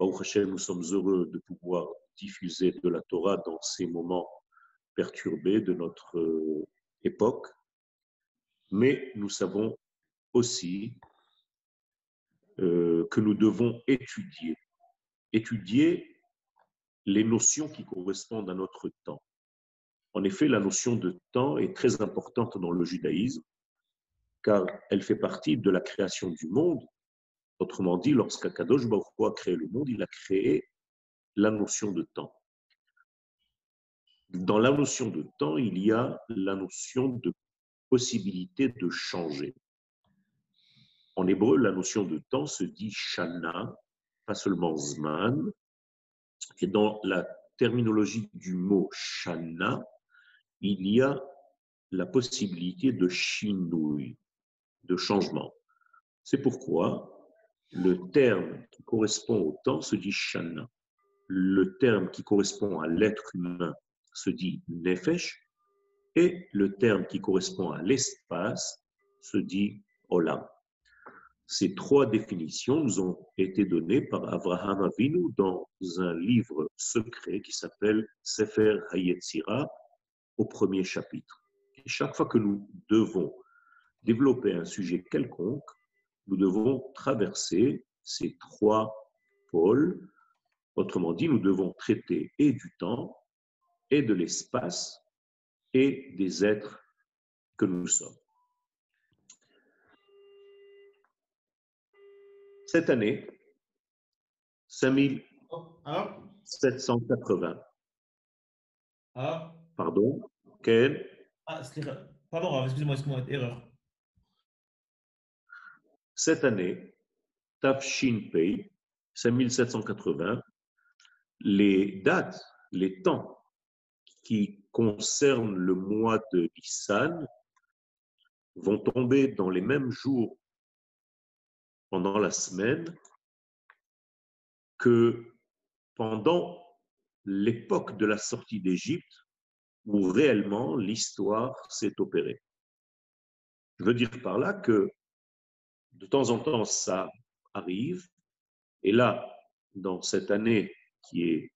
Nous sommes heureux de pouvoir diffuser de la Torah dans ces moments perturbés de notre euh, époque, mais nous savons aussi euh, que nous devons étudier les notions qui correspondent à notre temps. En effet, la notion de temps est très importante dans le judaïsme, car elle fait partie de la création du monde. Autrement dit, lorsqu'Akadosh Baruch a créé le monde, il a créé la notion de temps. Dans la notion de temps, il y a la notion de possibilité de changer. En hébreu, la notion de temps se dit shana, pas seulement zman. Et dans la terminologie du mot shana, il y a la possibilité de shinui, de changement. C'est pourquoi le terme qui correspond au temps se dit shana. Le terme qui correspond à l'être humain se dit nefesh. Et le terme qui correspond à l'espace se dit olam. Ces trois définitions nous ont été données par Avraham Avinu dans un livre secret qui s'appelle Sefer Hayetzira, au premier chapitre. Et chaque fois que nous devons développer un sujet quelconque, nous devons traverser ces trois pôles. Autrement dit, nous devons traiter et du temps, et de l'espace, et des êtres que nous sommes. Cette année, 5780. Ah. Pardon Quel ah, Pardon, excusez-moi, excusez-moi, erreur. Cette année, Tafshin Pei, 5780, les dates, les temps qui concernent le mois de Nissan vont tomber dans les mêmes jours pendant la semaine que pendant l'époque de la sortie d'Égypte où réellement l'histoire s'est opérée. Je veux dire par là que de temps en temps, ça arrive. Et là, dans cette année qui est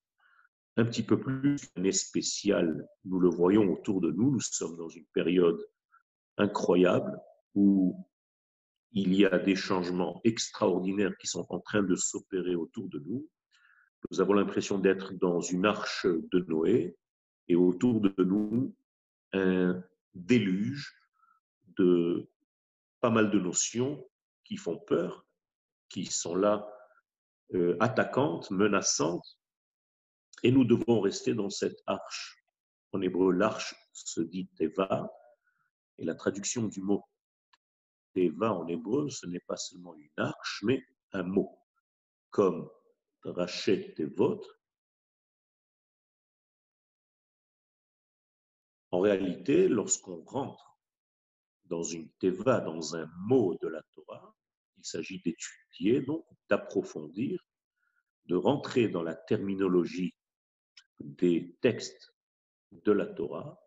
un petit peu plus une année spéciale, nous le voyons autour de nous, nous sommes dans une période incroyable où il y a des changements extraordinaires qui sont en train de s'opérer autour de nous. Nous avons l'impression d'être dans une arche de Noé et autour de nous un déluge de pas mal de notions qui font peur, qui sont là euh, attaquantes, menaçantes, et nous devons rester dans cette arche. En hébreu, l'arche se dit Teva, et la traduction du mot Teva en hébreu, ce n'est pas seulement une arche, mais un mot, comme Rachet Tevot, En réalité, lorsqu'on rentre dans une teva, dans un mot de la Torah, il s'agit d'étudier, donc d'approfondir, de rentrer dans la terminologie des textes de la Torah,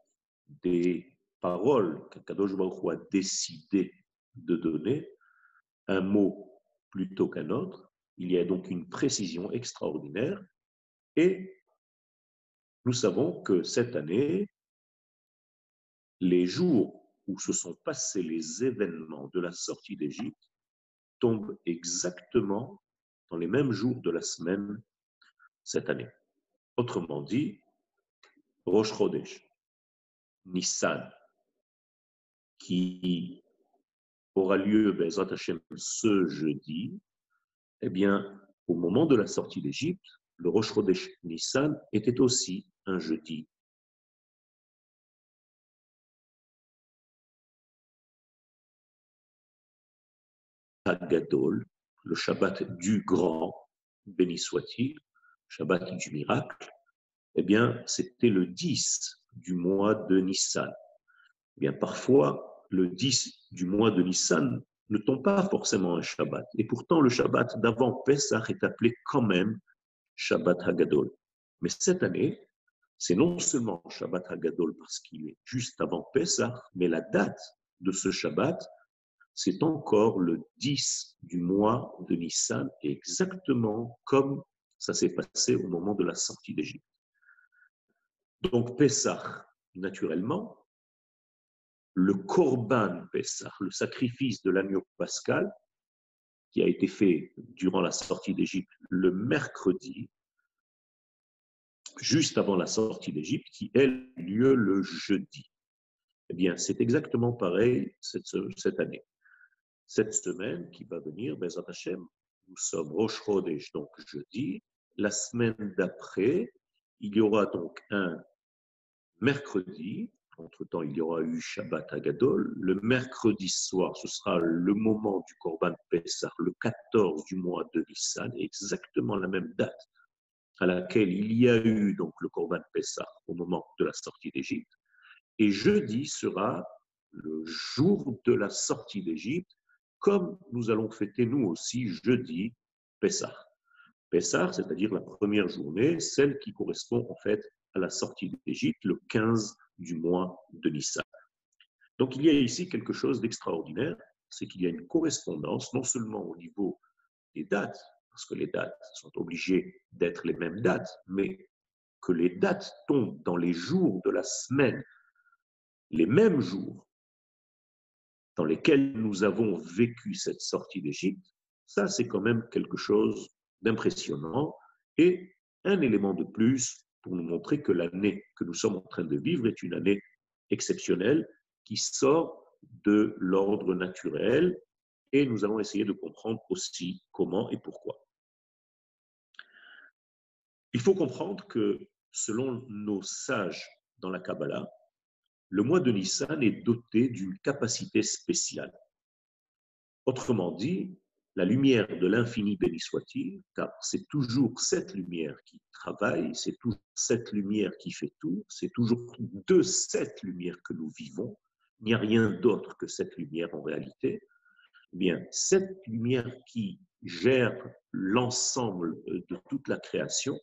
des paroles qu'Akadosh Baruch a décidé de donner, un mot plutôt qu'un autre. Il y a donc une précision extraordinaire et nous savons que cette année, les jours où se sont passés les événements de la sortie d'Égypte tombent exactement dans les mêmes jours de la semaine cette année. Autrement dit, Rosh Chodesh, Nissan, qui aura lieu Bezrat Hashem ce jeudi, eh bien, au moment de la sortie d'Égypte, le Rosh Chodesh Nissan était aussi un jeudi Gadol, le Shabbat du grand, béni soit-il, Shabbat du miracle, eh bien, c'était le 10 du mois de Nissan. Eh bien, parfois, le 10 du mois de Nissan ne tombe pas forcément un Shabbat. Et pourtant, le Shabbat d'avant Pessah est appelé quand même Shabbat Hagadol. Mais cette année, c'est non seulement Shabbat Hagadol parce qu'il est juste avant Pessah, mais la date de ce Shabbat, c'est encore le 10 du mois de Nissan, exactement comme ça s'est passé au moment de la sortie d'Égypte. Donc Pessah, naturellement, le Korban Pessah, le sacrifice de l'agneau pascal, qui a été fait durant la sortie d'Égypte le mercredi, juste avant la sortie d'Égypte, qui a lieu le jeudi. Eh bien, c'est exactement pareil cette, année. Cette semaine qui va venir, Bezat Hashem, nous sommes Rosh Chodesh, donc jeudi. La semaine d'après, il y aura donc un mercredi. Entre-temps, il y aura eu Shabbat Agadol. Le mercredi soir, ce sera le moment du Korban Pessah, le 14 du mois de Nissan, exactement la même date à laquelle il y a eu donc le Korban Pessah au moment de la sortie d'Égypte. Et jeudi sera le jour de la sortie d'Égypte, comme nous allons fêter nous aussi jeudi Pessah. Pessah, c'est-à-dire la première journée, celle qui correspond en fait à la sortie d'Égypte, le 15 du mois de Nissan. Donc il y a ici quelque chose d'extraordinaire, c'est qu'il y a une correspondance non seulement au niveau des dates, parce que les dates sont obligées d'être les mêmes dates, mais que les dates tombent dans les jours de la semaine, les mêmes jours dans lesquels nous avons vécu cette sortie d'Égypte, ça c'est quand même quelque chose d'impressionnant et un élément de plus pour nous montrer que l'année que nous sommes en train de vivre est une année exceptionnelle qui sort de l'ordre naturel et nous allons essayer de comprendre aussi comment et pourquoi. Il faut comprendre que selon nos sages dans la Kabbalah, le mois de Nissan est doté d'une capacité spéciale. Autrement dit, la lumière de l'infini béni soit-il, car c'est toujours cette lumière qui travaille, c'est toujours cette lumière qui fait tout, c'est toujours de cette lumière que nous vivons, il n'y a rien d'autre que cette lumière en réalité. Eh bien, cette lumière qui gère l'ensemble de toute la création,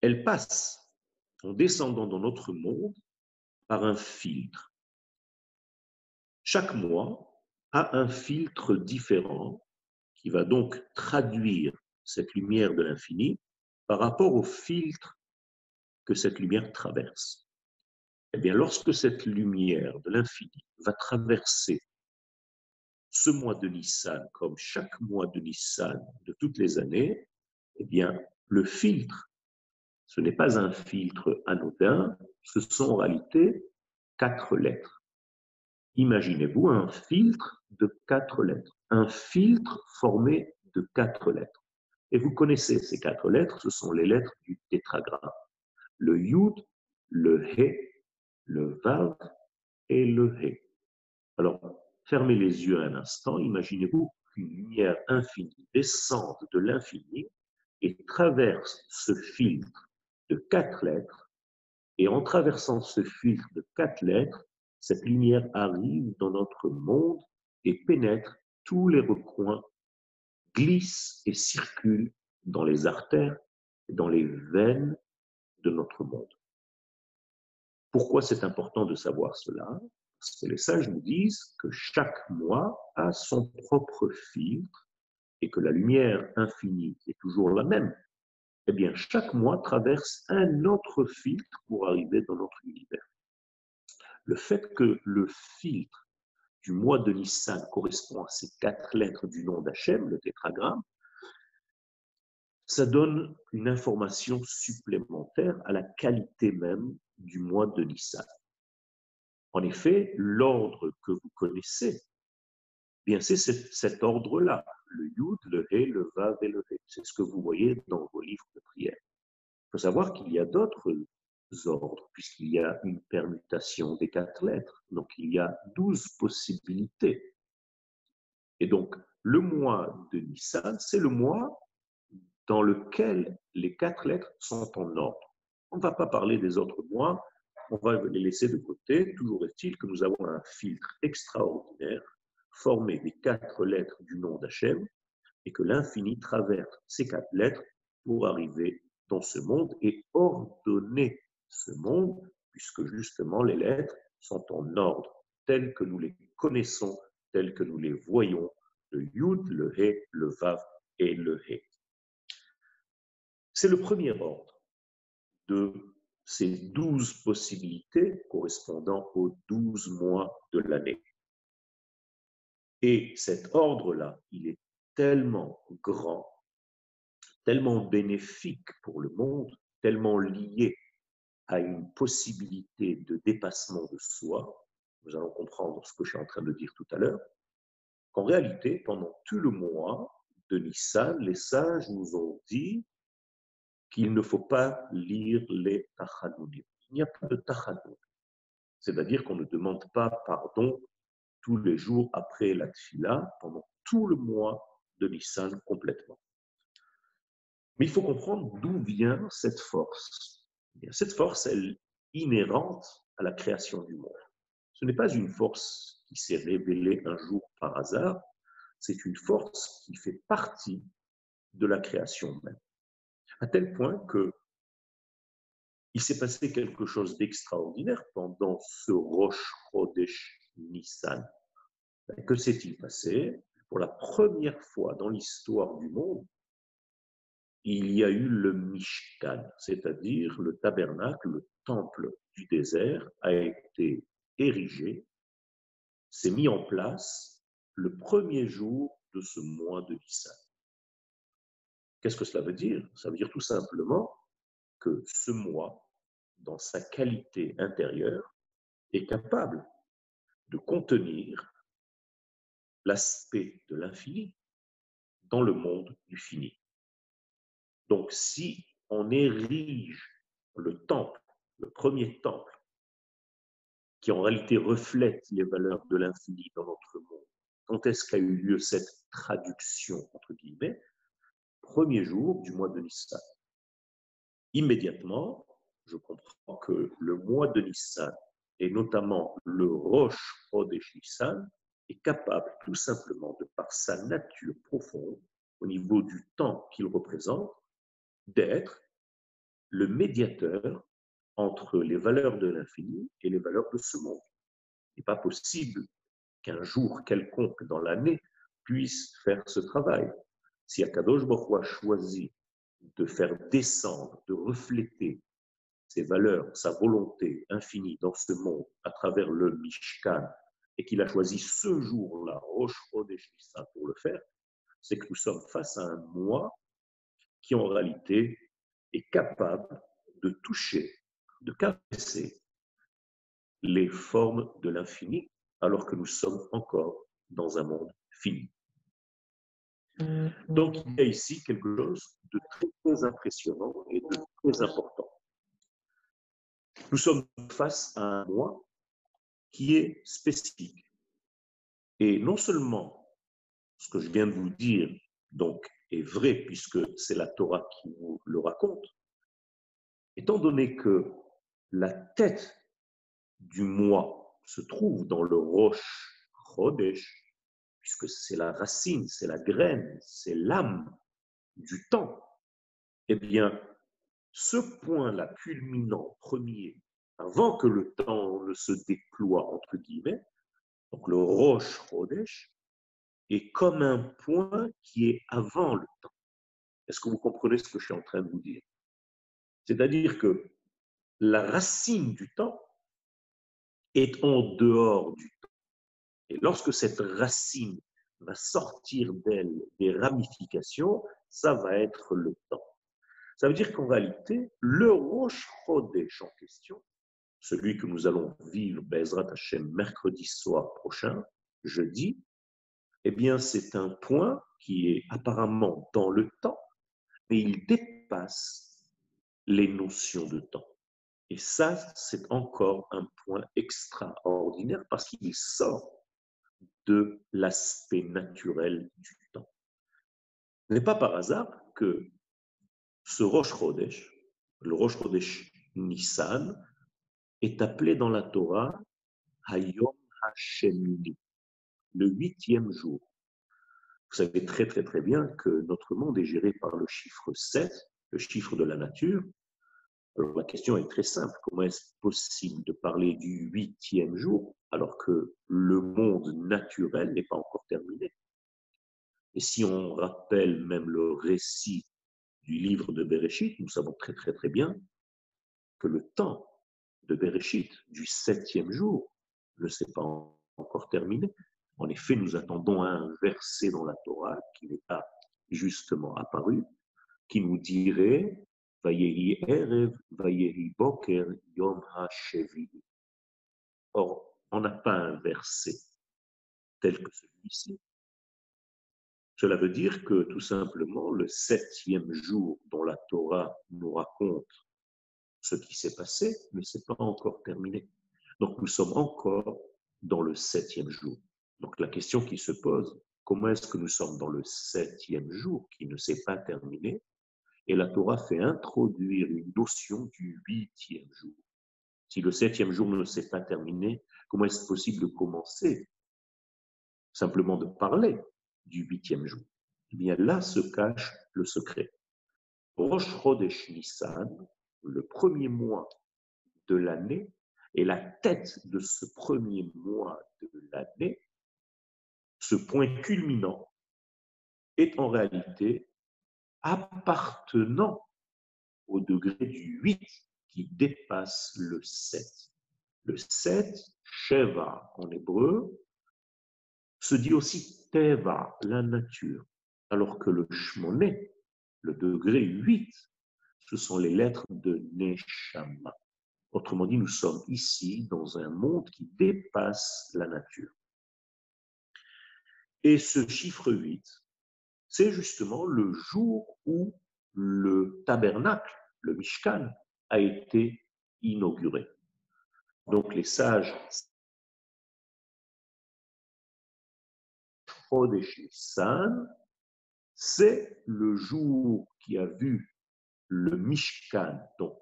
elle passe en descendant dans notre monde par un filtre. Chaque mois a un filtre différent qui va donc traduire cette lumière de l'infini par rapport au filtre que cette lumière traverse. Eh bien, lorsque cette lumière de l'infini va traverser ce mois de Nissan, comme chaque mois de Nissan de toutes les années, eh bien, le filtre ce n'est pas un filtre anodin, ce sont en réalité quatre lettres. Imaginez-vous un filtre de quatre lettres, un filtre formé de quatre lettres. Et vous connaissez ces quatre lettres, ce sont les lettres du tétragramme. Le yud, le he, le vav et le he. Alors, fermez les yeux un instant, imaginez-vous qu'une lumière infinie descende de l'infini et traverse ce filtre de quatre lettres, et en traversant ce filtre de quatre lettres, cette lumière arrive dans notre monde et pénètre tous les recoins, glisse et circule dans les artères dans les veines de notre monde. Pourquoi c'est important de savoir cela? Parce que les sages nous disent que chaque mois a son propre filtre et que la lumière infinie est toujours la même, eh bien, chaque mois traverse un autre filtre pour arriver dans notre univers. Le fait que le filtre du mois de Nissan correspond à ces quatre lettres du nom d'Hachem, le tétragramme, ça donne une information supplémentaire à la qualité même du mois de Nissan. En effet, l'ordre que vous connaissez, eh bien c'est cet ordre-là le Yud, le He, le Vav et le He. C'est ce que vous voyez dans vos livres de prière. Il faut savoir qu'il y a d'autres ordres, puisqu'il y a une permutation des quatre lettres. Donc il y a douze possibilités. Et donc, le mois de Nissan, c'est le mois dans lequel les quatre lettres sont en ordre. On ne va pas parler des autres mois, on va les laisser de côté. Toujours est-il que nous avons un filtre extraordinaire formé des quatre lettres du nom d'Hachem et que l'infini traverse ces quatre lettres pour arriver dans ce monde et ordonner ce monde, puisque justement les lettres sont en ordre, tels que nous les connaissons, tels que nous les voyons, le Yud, le He, le Vav et le He. C'est le premier ordre de ces douze possibilités correspondant aux douze mois de l'année. Et cet ordre-là, il est tellement grand, tellement bénéfique pour le monde, tellement lié à une possibilité de dépassement de soi, nous allons comprendre ce que je suis en train de dire tout à l'heure, qu'en réalité, pendant tout le mois de Nissan, les sages nous ont dit qu'il ne faut pas lire les tachanonim. Il n'y a pas de tachanonim. C'est-à-dire qu'on ne demande pas pardon tous les jours après la tfila pendant tout le mois de Nissan complètement. Mais il faut comprendre d'où vient cette force. Cette force, elle est inhérente à la création du monde. Ce n'est pas une force qui s'est révélée un jour par hasard, c'est une force qui fait partie de la création même. À tel point que il s'est passé quelque chose d'extraordinaire pendant ce Rosh Chodesh Nissan. Que s'est-il passé? Pour la première fois dans l'histoire du monde, il y a eu le Mishkan, c'est-à-dire le tabernacle, le temple du désert, a été érigé, s'est mis en place le premier jour de ce mois de Nissan. Qu'est-ce que cela veut dire? Ça veut dire tout simplement que ce mois, dans sa qualité intérieure, est capable de contenir l'aspect de l'infini dans le monde du fini. Donc si on érige le temple, le premier temple, qui en réalité reflète les valeurs de l'infini dans notre monde, quand est-ce qu'a eu lieu cette traduction, entre guillemets Premier jour du mois de Nissan. Immédiatement, je comprends que le mois de Nissan, et notamment le Roche Chodesh Nissan, est capable tout simplement, de par sa nature profonde, au niveau du temps qu'il représente, d'être le médiateur entre les valeurs de l'infini et les valeurs de ce monde. Il n'est pas possible qu'un jour quelconque dans l'année puisse faire ce travail. Si Akadosh Baruch a choisi de faire descendre, de refléter ses valeurs, sa volonté infinie dans ce monde à travers le Mishkan, et qu'il a choisi ce jour-là, Rosh Chodesh pour le faire, c'est que nous sommes face à un moi qui en réalité est capable de toucher, de caresser les formes de l'infini, alors que nous sommes encore dans un monde fini. Donc, il y a ici quelque chose de très, impressionnant et de très important. Nous sommes face à un moi qui est spécifique. Et non seulement ce que je viens de vous dire, donc, est vrai puisque c'est la Torah qui nous le raconte, étant donné que la tête du moi se trouve dans le roche Chodesh, puisque c'est la racine, c'est la graine, c'est l'âme du temps, eh bien, ce point-là culminant premier, avant que le temps ne se déploie, entre guillemets, donc le roche Chodesh, est comme un point qui est avant le temps. Est-ce que vous comprenez ce que je suis en train de vous dire? C'est-à-dire que la racine du temps est en dehors du temps. Et lorsque cette racine va sortir d'elle des ramifications, ça va être le temps. Ça veut dire qu'en réalité, le Rosh Chodesh en question, celui que nous allons vivre, Bezrat Hashem, mercredi soir prochain, jeudi, eh bien, c'est un point qui est apparemment dans le temps, mais il dépasse les notions de temps. Et ça, c'est encore un point extraordinaire parce qu'il sort de l'aspect naturel du temps. Ce n'est pas par hasard que Ce Rosh Chodesh, le Rosh Chodesh Nissan, est appelé dans la Torah Hayom Hashemini, le huitième jour. Vous savez très très très bien que notre monde est géré par le chiffre 7, le chiffre de la nature. Alors la question est très simple. Comment est-ce possible de parler du huitième jour alors que le monde naturel n'est pas encore terminé? Et si on rappelle même le récit du livre de Bereshit, nous savons très très très bien que le temps de Bereshit, du septième jour, ne s'est pas encore terminé. En effet, nous attendons un verset dans la Torah qui n'est pas justement apparu, qui nous dirait Erev, Boker, Yom Or, on n'a pas un verset tel que celui-ci. Cela veut dire que tout simplement, le septième jour dont la Torah nous raconte ce qui s'est passé ne s'est pas encore terminé. Donc nous sommes encore dans le septième jour. Donc la question qui se pose, comment est-ce que nous sommes dans le septième jour qui ne s'est pas terminé? Et la Torah fait introduire une notion du huitième jour. Si le septième jour ne s'est pas terminé, comment est-ce possible de commencer simplement de parler du huitième jour Eh bien là se cache le secret. Rosh Chodesh Nissan, le premier mois de l'année, et la tête de ce premier mois de l'année ce point culminant est en réalité appartenant au degré du 8 qui dépasse le 7. Le 7, Sheva en hébreu, se dit aussi La nature, alors que le Shmoné, le degré 8, ce sont les lettres de Neshama. Autrement dit, nous sommes ici dans un monde qui dépasse la nature. Et ce chiffre 8, c'est justement le jour où le tabernacle, le Mishkan, a été inauguré. Donc les sages c'est le jour qui a vu le Mishkan, donc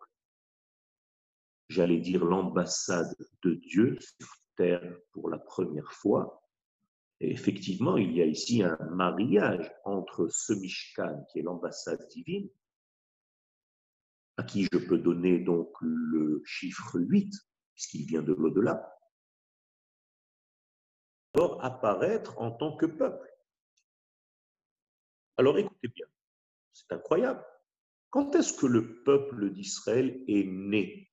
j'allais dire l'ambassade de Dieu sur terre pour la première fois, effectivement, il y a ici un mariage entre ce Mishkan, qui est l'ambassade divine, à qui je peux donner donc le chiffre 8, puisqu'il vient de l'au-delà, alors apparaître en tant que peuple. Alors écoutez bien, c'est incroyable. Quand est-ce que le peuple d'Israël est né?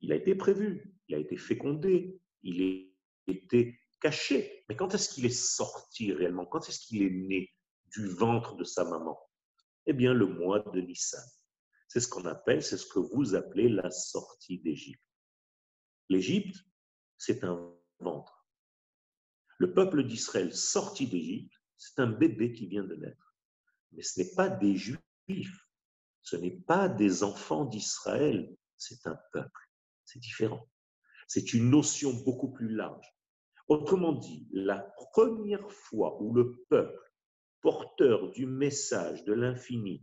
Il a été prévu, il a été fécondé, il a été caché. Mais quand est-ce qu'il est sorti réellement? Quand est-ce qu'il est né du ventre de sa maman? Eh bien, le mois de Nissan. C'est ce qu'on appelle, c'est ce que vous appelez la sortie d'Égypte. L'Égypte, c'est un ventre. Le peuple d'Israël sorti d'Égypte, c'est un bébé qui vient de naître. Mais ce n'est pas des juifs, ce n'est pas des enfants d'Israël, c'est un peuple. C'est différent. C'est une notion beaucoup plus large. Autrement dit, la première fois où le peuple, porteur du message de l'infini,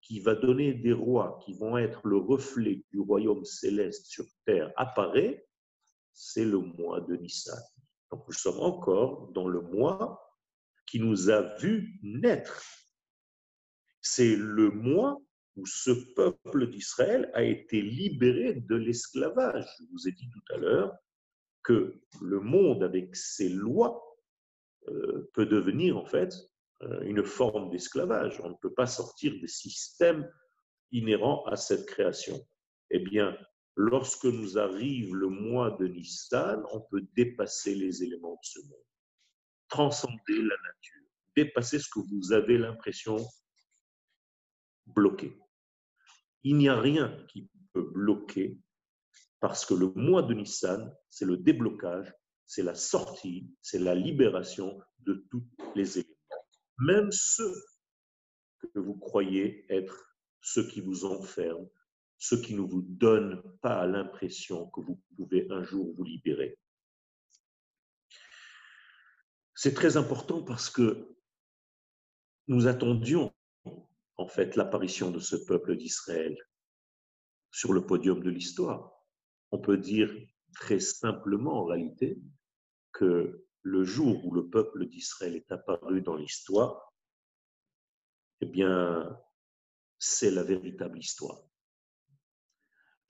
qui va donner des rois qui vont être le reflet du royaume céleste sur terre, apparaît, c'est le mois de Nissan. Nous sommes encore dans le mois qui nous a vu naître. C'est le mois où ce peuple d'Israël a été libéré de l'esclavage. Je vous ai dit tout à l'heure que le monde avec ses lois euh, peut devenir en fait euh, une forme d'esclavage. On ne peut pas sortir des systèmes inhérents à cette création. Eh bien, lorsque nous arrive le mois de Nissan, on peut dépasser les éléments de ce monde, transcender la nature, dépasser ce que vous avez l'impression bloqué. Il n'y a rien qui peut bloquer parce que le mois de Nissan, c'est le déblocage, c'est la sortie, c'est la libération de tous les éléments. Même ceux que vous croyez être ceux qui vous enferment, ceux qui ne vous donnent pas l'impression que vous pouvez un jour vous libérer. C'est très important parce que nous attendions en fait l'apparition de ce peuple d'Israël sur le podium de l'histoire. On peut dire très simplement en réalité que le jour où le peuple d'Israël est apparu dans l'histoire, eh bien, c'est la véritable histoire.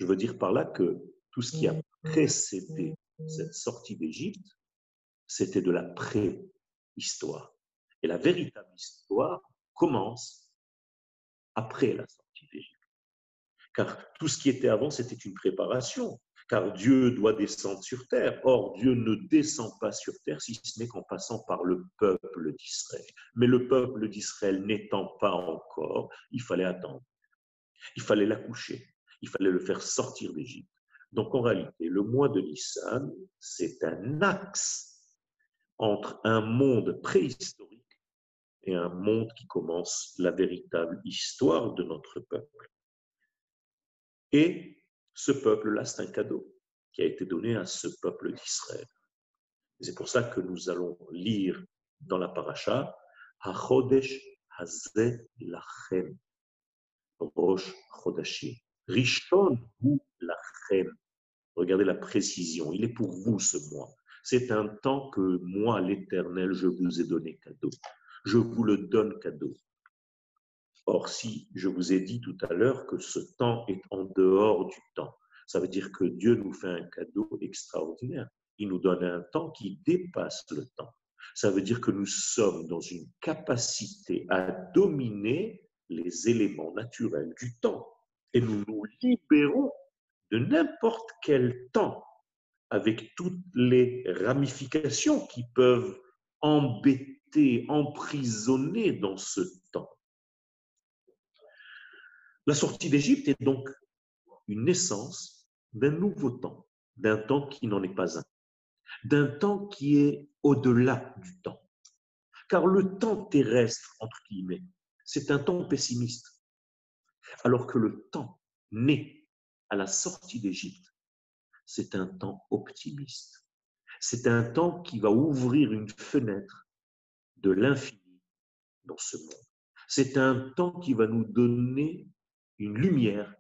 Je veux dire par là que tout ce qui a précédé cette sortie d'Égypte, c'était de la préhistoire. Et la véritable histoire commence après la sortie d'Égypte. Car tout ce qui était avant, c'était une préparation. Car Dieu doit descendre sur terre. Or, Dieu ne descend pas sur terre si ce n'est qu'en passant par le peuple d'Israël. Mais le peuple d'Israël n'étant pas encore, il fallait attendre. Il fallait l'accoucher. Il fallait le faire sortir d'Égypte. Donc, en réalité, le mois de Nissan, c'est un axe entre un monde préhistorique et un monde qui commence la véritable histoire de notre peuple. Et ce peuple-là, c'est un cadeau qui a été donné à ce peuple d'Israël. C'est pour ça que nous allons lire dans la paracha HaChodesh Hazeh Lachem, Rosh Chodashi. Rishon ou Lachem. Regardez la précision. Il est pour vous ce mois. C'est un temps que moi, l'Éternel, je vous ai donné cadeau je vous le donne cadeau. Or, si je vous ai dit tout à l'heure que ce temps est en dehors du temps, ça veut dire que Dieu nous fait un cadeau extraordinaire. Il nous donne un temps qui dépasse le temps. Ça veut dire que nous sommes dans une capacité à dominer les éléments naturels du temps. Et nous nous libérons de n'importe quel temps avec toutes les ramifications qui peuvent embêter emprisonné dans ce temps. La sortie d'Égypte est donc une naissance d'un nouveau temps, d'un temps qui n'en est pas un, d'un temps qui est au-delà du temps. Car le temps terrestre, entre guillemets, c'est un temps pessimiste, alors que le temps né à la sortie d'Égypte, c'est un temps optimiste. C'est un temps qui va ouvrir une fenêtre de l'infini dans ce monde. C'est un temps qui va nous donner une lumière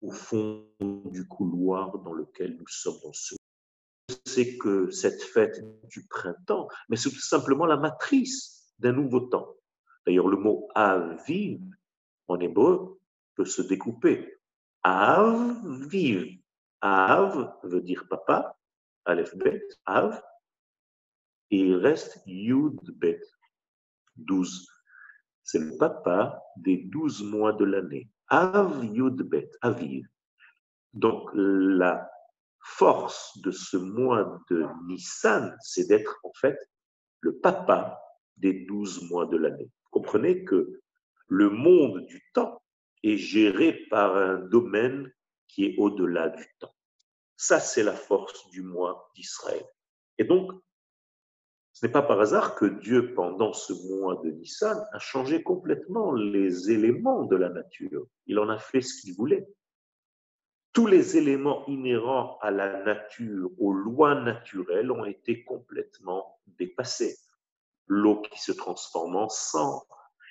au fond du couloir dans lequel nous sommes dans ce c'est que cette fête du printemps, mais c'est tout simplement la matrice d'un nouveau temps. D'ailleurs, le mot aviv en hébreu peut se découper. Aviv. Av veut dire papa, Aleph Bet, Av, et il reste Yud Bet, 12. C'est le papa des 12 mois de l'année. Av Yud Bet, Aviv. Donc la force de ce mois de Nissan, c'est d'être en fait le papa des 12 mois de l'année. Comprenez que le monde du temps est géré par un domaine qui est au-delà du temps. Ça, c'est la force du mois d'Israël. Et donc, ce n'est pas par hasard que Dieu, pendant ce mois de Nissan, a changé complètement les éléments de la nature. Il en a fait ce qu'il voulait. Tous les éléments inhérents à la nature, aux lois naturelles, ont été complètement dépassés. L'eau qui se transforme en sang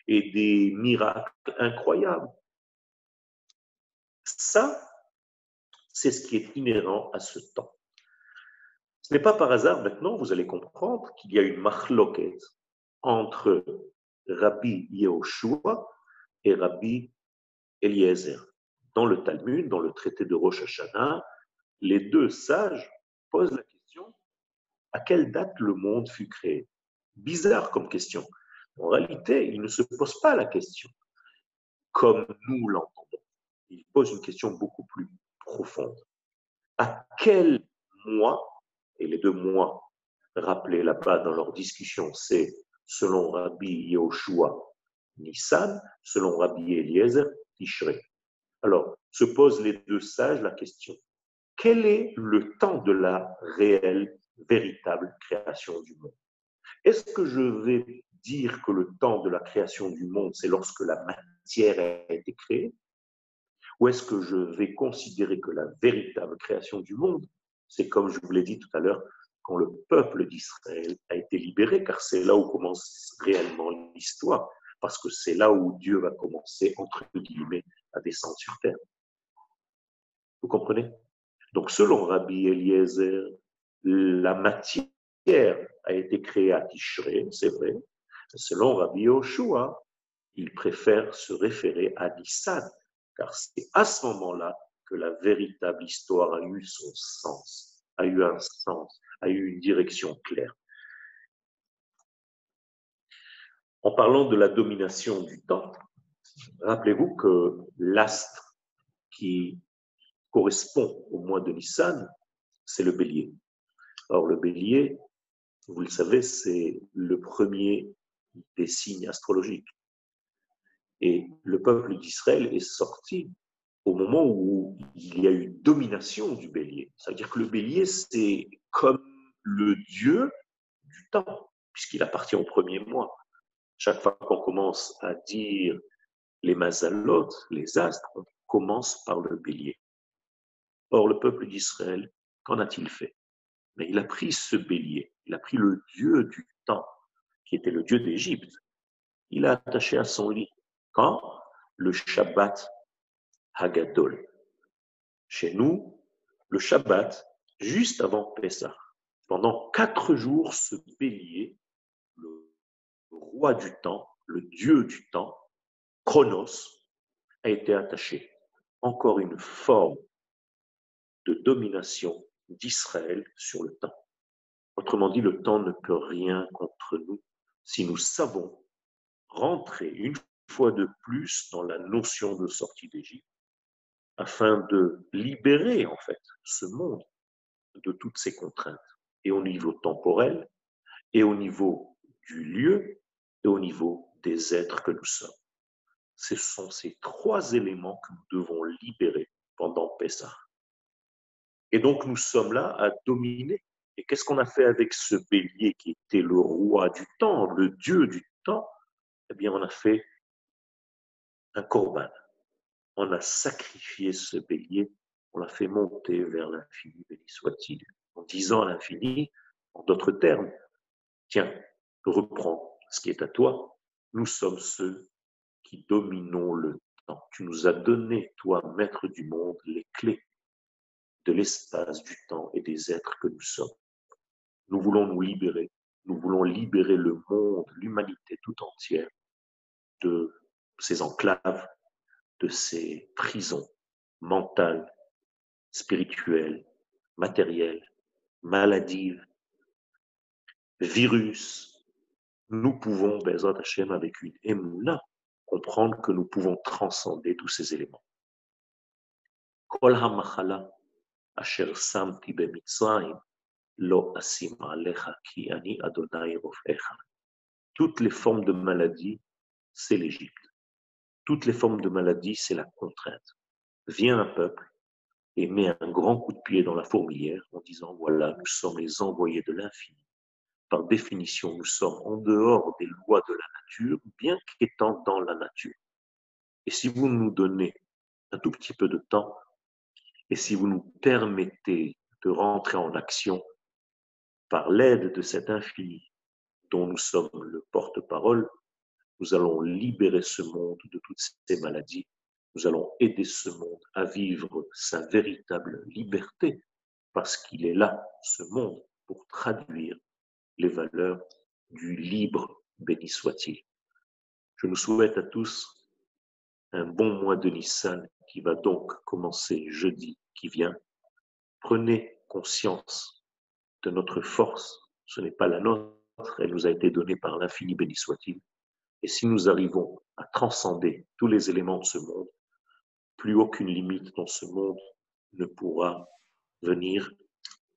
et des miracles incroyables. Ça, c'est ce qui est inhérent à ce temps. Ce n'est pas par hasard, maintenant, vous allez comprendre qu'il y a une machloket entre Rabbi Yehoshua et Rabbi Eliezer. Dans le Talmud, dans le traité de Rosh Hashanah, les deux sages posent la question à quelle date le monde fut créé? Bizarre comme question. En réalité, ils ne se posent pas la question comme nous l'entendons. Ils posent une question beaucoup plus profonde. À quel mois et les deux mois rappelés là-bas dans leur discussion, c'est selon Rabbi Yehoshua Nissan, selon Rabbi Eliezer Tishrei. Alors, se posent les deux sages la question quel est le temps de la réelle, véritable création du monde? Est-ce que je vais dire que le temps de la création du monde, c'est lorsque la matière a été créée? Ou est-ce que je vais considérer que la véritable création du monde, c'est comme je vous l'ai dit tout à l'heure, quand le peuple d'Israël a été libéré, car c'est là où commence réellement l'histoire. parce que c'est là où Dieu va commencer, entre guillemets, à descendre sur terre. Vous comprenez? Donc, selon Rabbi Eliezer, la matière a été créée à Tishré, c'est vrai. Selon Rabbi Yoshua, il préfère se référer à Nissan, car c'est à ce moment-là que la véritable histoire a eu son sens, a eu un sens, a eu une direction claire. En parlant de la domination du temps, rappelez-vous que l'astre qui correspond au mois de Nissan, c'est le bélier. Or, le bélier, vous le savez, c'est le premier des signes astrologiques. Et le peuple d'Israël est sorti au moment où il y a eu domination du bélier. C'est-à-dire que le bélier, c'est comme le dieu du temps, puisqu'il appartient au premier mois. Chaque fois qu'on commence à dire les mazalotes, les astres, on commence par le bélier. Or, le peuple d'Israël, qu'en a-t-il fait? Mais il a pris ce bélier, il a pris le dieu du temps, qui était le dieu d'Égypte, il l'a attaché à son lit. Quand Le Shabbat Hagadol. Chez nous, le Shabbat, juste avant Pessah. Pendant quatre jours, ce bélier, le roi du temps, le dieu du temps, Chronos, a été attaché. Encore une forme de domination d'Israël sur le temps. Autrement dit, le temps ne peut rien contre nous si nous savons rentrer une fois de plus dans la notion de sortie d'Égypte afin de libérer en fait ce monde de toutes ces contraintes, et au niveau temporel, et au niveau du lieu, et au niveau des êtres que nous sommes. Ce sont ces trois éléments que nous devons libérer pendant Pessah. Et donc nous sommes là à dominer. Et qu'est-ce qu'on a fait avec ce bélier qui était le roi du temps, le dieu du temps? Eh bien, on a fait un corban, on a sacrifié ce bélier, on l'a fait monter vers l'infini, béni soit-il, en disant à l'infini, en d'autres termes, tiens, reprends ce qui est à toi, nous sommes ceux qui dominons le temps. Tu nous as donné, toi, maître du monde, les clés de l'espace, du temps et des êtres que nous sommes. Nous voulons nous libérer, nous voulons libérer le monde, l'humanité tout entière de ces enclaves de ces prisons mentales, spirituelles, matérielles, maladives, virus, nous pouvons, Bezat Hashem, avec une émouna, comprendre que nous pouvons transcender tous ces éléments. Kol Toutes les formes de maladie, c'est l'Égypte toutes les formes de maladie, c'est la contrainte. Vient un peuple et met un grand coup de pied dans la fourmilière en disant, voilà, nous sommes les envoyés de l'infini. Par définition, nous sommes en dehors des lois de la nature, bien qu'étant dans la nature. Et si vous nous donnez un tout petit peu de temps, et si vous nous permettez de rentrer en action par l'aide de cet infini dont nous sommes le porte-parole, nous allons libérer ce monde de toutes ces maladies. Nous allons aider ce monde à vivre sa véritable liberté parce qu'il est là, ce monde, pour traduire les valeurs du libre, béni soit-il. Je nous souhaite à tous un bon mois de Nissan qui va donc commencer jeudi qui vient. Prenez conscience de notre force. Ce n'est pas la nôtre, elle nous a été donnée par l'infini, béni soit-il. Et si nous arrivons à transcender tous les éléments de ce monde, plus aucune limite dans ce monde ne pourra venir,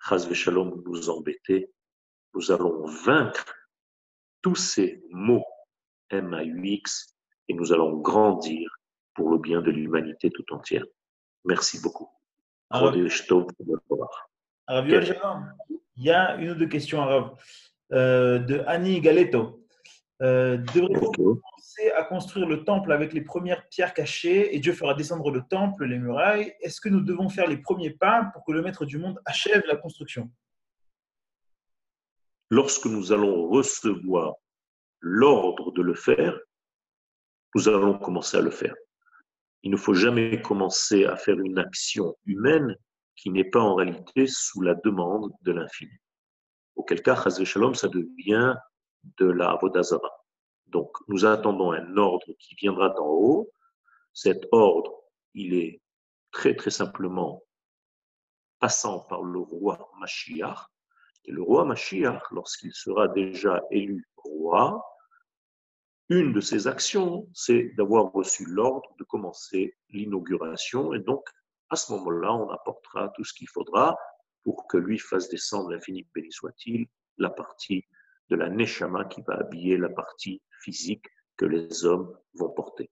Shalom, nous embêter. Nous allons vaincre tous ces mots M-A-U-X et nous allons grandir pour le bien de l'humanité tout entière. Merci beaucoup. Arabe. Il y a une ou deux questions arabes euh, de Annie Galeto. Euh, devrait-on commencer à construire le temple avec les premières pierres cachées et Dieu fera descendre le temple, les murailles? Est-ce que nous devons faire les premiers pas pour que le Maître du monde achève la construction? Lorsque nous allons recevoir l'ordre de le faire, nous allons commencer à le faire. Il ne faut jamais commencer à faire une action humaine qui n'est pas en réalité sous la demande de l'infini. Auquel cas, Shalom, ça devient de la Avodazara. Donc, nous attendons un ordre qui viendra d'en haut. Cet ordre, il est très très simplement passant par le roi Mashiach. Et le roi Mashiach, lorsqu'il sera déjà élu roi, une de ses actions, c'est d'avoir reçu l'ordre de commencer l'inauguration. Et donc, à ce moment-là, on apportera tout ce qu'il faudra pour que lui fasse descendre l'infini béni soit-il, la partie de la Neshama qui va habiller la partie physique que les hommes vont porter.